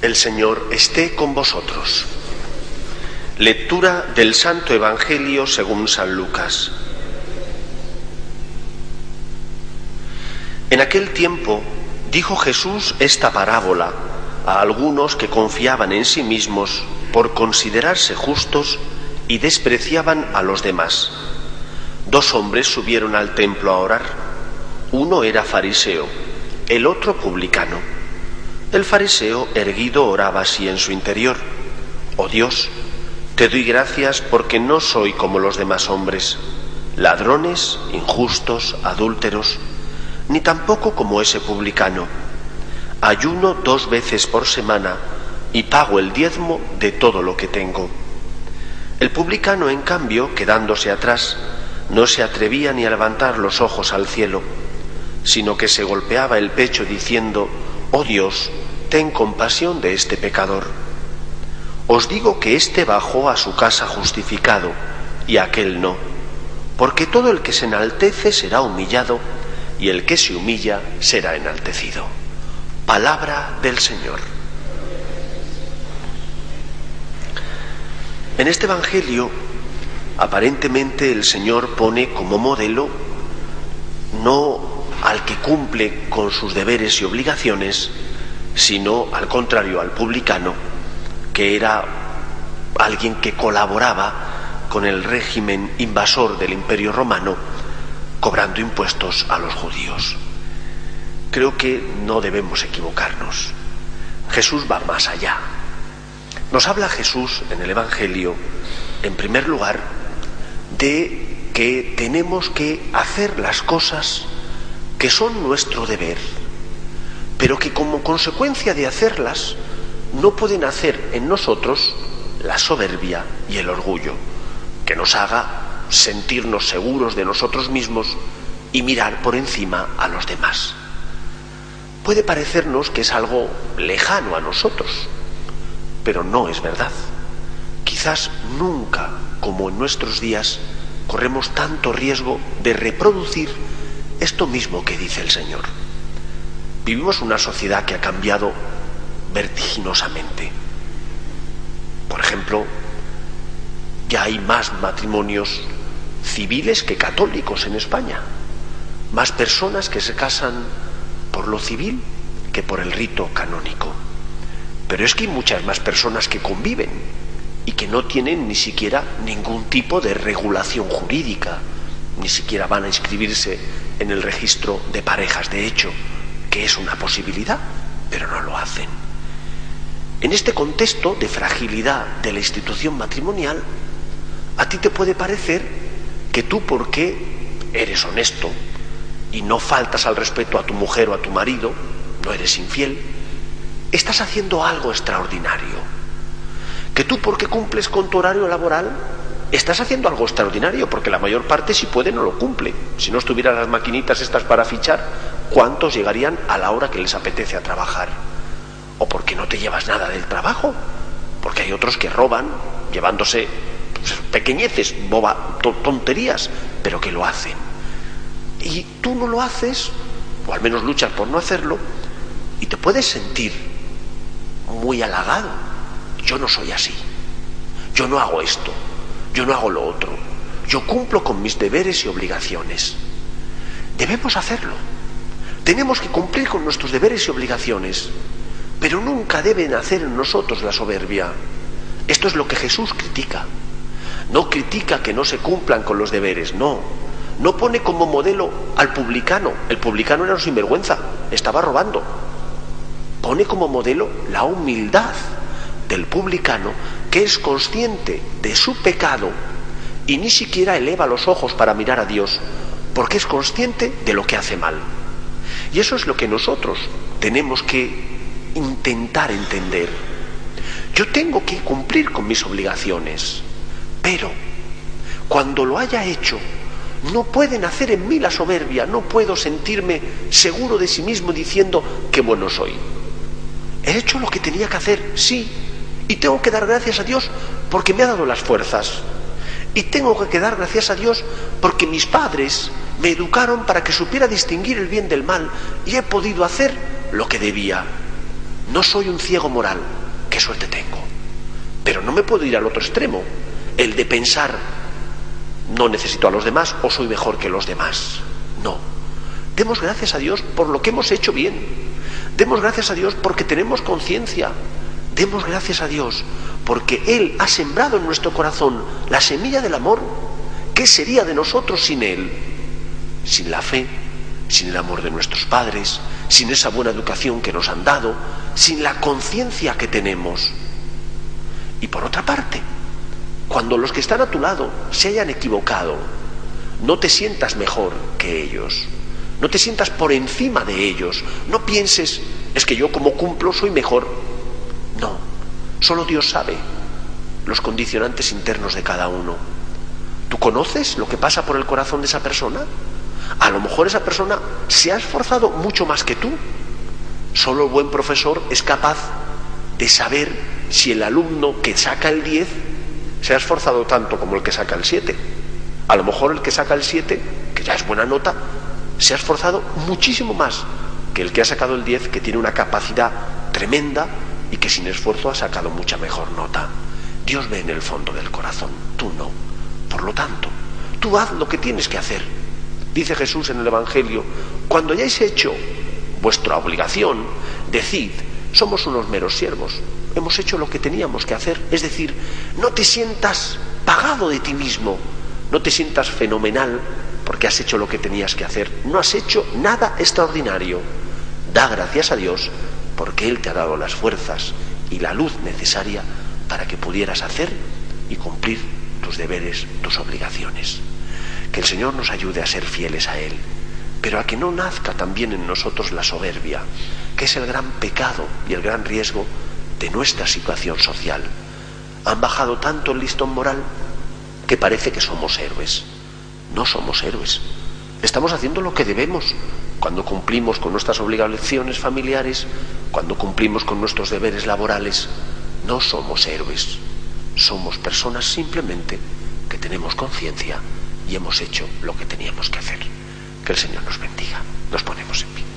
El Señor esté con vosotros. Lectura del Santo Evangelio según San Lucas. En aquel tiempo dijo Jesús esta parábola a algunos que confiaban en sí mismos por considerarse justos y despreciaban a los demás. Dos hombres subieron al templo a orar. Uno era fariseo, el otro publicano. El fariseo erguido oraba así en su interior. Oh Dios, te doy gracias porque no soy como los demás hombres, ladrones, injustos, adúlteros, ni tampoco como ese publicano. Ayuno dos veces por semana y pago el diezmo de todo lo que tengo. El publicano, en cambio, quedándose atrás, no se atrevía ni a levantar los ojos al cielo, sino que se golpeaba el pecho diciendo, Oh Dios, ten compasión de este pecador. Os digo que éste bajó a su casa justificado y aquel no, porque todo el que se enaltece será humillado y el que se humilla será enaltecido. Palabra del Señor. En este Evangelio, aparentemente el Señor pone como modelo no al que cumple con sus deberes y obligaciones, sino al contrario al publicano, que era alguien que colaboraba con el régimen invasor del imperio romano, cobrando impuestos a los judíos. Creo que no debemos equivocarnos. Jesús va más allá. Nos habla Jesús en el Evangelio, en primer lugar, de que tenemos que hacer las cosas que son nuestro deber, pero que como consecuencia de hacerlas no pueden hacer en nosotros la soberbia y el orgullo, que nos haga sentirnos seguros de nosotros mismos y mirar por encima a los demás. Puede parecernos que es algo lejano a nosotros, pero no es verdad. Quizás nunca, como en nuestros días, corremos tanto riesgo de reproducir esto mismo que dice el Señor. Vivimos una sociedad que ha cambiado vertiginosamente. Por ejemplo, ya hay más matrimonios civiles que católicos en España, más personas que se casan por lo civil que por el rito canónico. Pero es que hay muchas más personas que conviven y que no tienen ni siquiera ningún tipo de regulación jurídica, ni siquiera van a inscribirse en el registro de parejas de hecho, que es una posibilidad, pero no lo hacen. En este contexto de fragilidad de la institución matrimonial, a ti te puede parecer que tú porque eres honesto y no faltas al respeto a tu mujer o a tu marido, no eres infiel, estás haciendo algo extraordinario. Que tú porque cumples con tu horario laboral, estás haciendo algo extraordinario, porque la mayor parte si puede no lo cumple. Si no estuvieran las maquinitas estas para fichar, ¿cuántos llegarían a la hora que les apetece a trabajar? ¿O porque no te llevas nada del trabajo? Porque hay otros que roban llevándose pues, pequeñeces, boba, tonterías, pero que lo hacen. Y tú no lo haces, o al menos luchas por no hacerlo, y te puedes sentir muy halagado. Yo no soy así. Yo no hago esto. Yo no hago lo otro. Yo cumplo con mis deberes y obligaciones. Debemos hacerlo. Tenemos que cumplir con nuestros deberes y obligaciones, pero nunca deben hacer en nosotros la soberbia. Esto es lo que Jesús critica. No critica que no se cumplan con los deberes, no. No pone como modelo al publicano. El publicano era un sinvergüenza, estaba robando. Pone como modelo la humildad del publicano que es consciente de su pecado y ni siquiera eleva los ojos para mirar a Dios, porque es consciente de lo que hace mal. Y eso es lo que nosotros tenemos que intentar entender. Yo tengo que cumplir con mis obligaciones, pero cuando lo haya hecho, no pueden hacer en mí la soberbia, no puedo sentirme seguro de sí mismo diciendo que bueno soy. He hecho lo que tenía que hacer, sí, y tengo que dar gracias a Dios porque me ha dado las fuerzas. Y tengo que dar gracias a Dios porque mis padres me educaron para que supiera distinguir el bien del mal y he podido hacer lo que debía. No soy un ciego moral, qué suerte tengo. Pero no me puedo ir al otro extremo, el de pensar, no necesito a los demás o soy mejor que los demás. No. Demos gracias a Dios por lo que hemos hecho bien. Demos gracias a Dios porque tenemos conciencia. Demos gracias a Dios porque Él ha sembrado en nuestro corazón la semilla del amor. ¿Qué sería de nosotros sin Él? Sin la fe, sin el amor de nuestros padres, sin esa buena educación que nos han dado, sin la conciencia que tenemos. Y por otra parte, cuando los que están a tu lado se hayan equivocado, no te sientas mejor que ellos, no te sientas por encima de ellos, no pienses, es que yo como cumplo soy mejor. Solo Dios sabe los condicionantes internos de cada uno. ¿Tú conoces lo que pasa por el corazón de esa persona? A lo mejor esa persona se ha esforzado mucho más que tú. Solo el buen profesor es capaz de saber si el alumno que saca el 10 se ha esforzado tanto como el que saca el 7. A lo mejor el que saca el 7, que ya es buena nota, se ha esforzado muchísimo más que el que ha sacado el 10, que tiene una capacidad tremenda y que sin esfuerzo ha sacado mucha mejor nota. Dios ve en el fondo del corazón, tú no. Por lo tanto, tú haz lo que tienes que hacer Dice Jesús en el Evangelio, cuando hayáis hecho vuestra obligación, decid, somos unos meros siervos, hemos hecho lo que teníamos que hacer. Es decir, no te sientas pagado de ti mismo, no te sientas fenomenal porque has hecho lo que tenías que hacer, no has hecho nada extraordinario. Da gracias a Dios porque Él te ha dado las fuerzas y la luz necesaria para que pudieras hacer y cumplir tus deberes, tus obligaciones. Que el Señor nos ayude a ser fieles a Él, pero a que no nazca también en nosotros la soberbia, que es el gran pecado y el gran riesgo de nuestra situación social. Han bajado tanto el listón moral que parece que somos héroes. No somos héroes. Estamos haciendo lo que debemos cuando cumplimos con nuestras obligaciones familiares, cuando cumplimos con nuestros deberes laborales. No somos héroes. Somos personas simplemente que tenemos conciencia y hemos hecho lo que teníamos que hacer. Que el Señor nos bendiga. Nos ponemos en pie.